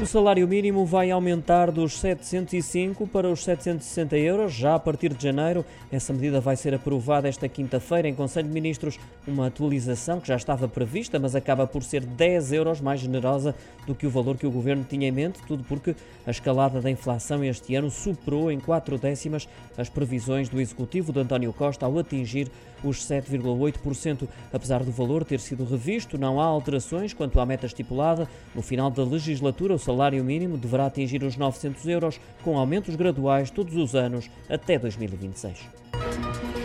O salário mínimo vai aumentar dos 705 para os 760 euros já a partir de janeiro. Essa medida vai ser aprovada esta quinta-feira em Conselho de Ministros. Uma atualização que já estava prevista, mas acaba por ser 10 euros mais generosa do que o valor que o governo tinha em mente, tudo porque a escalada da inflação este ano superou em quatro décimas as previsões do executivo de António Costa ao atingir os 7,8%. Apesar do valor ter sido revisto, não há alterações quanto à meta estipulada. No final da legislatura, o salário mínimo deverá atingir os 900 euros, com aumentos graduais todos os anos até 2026.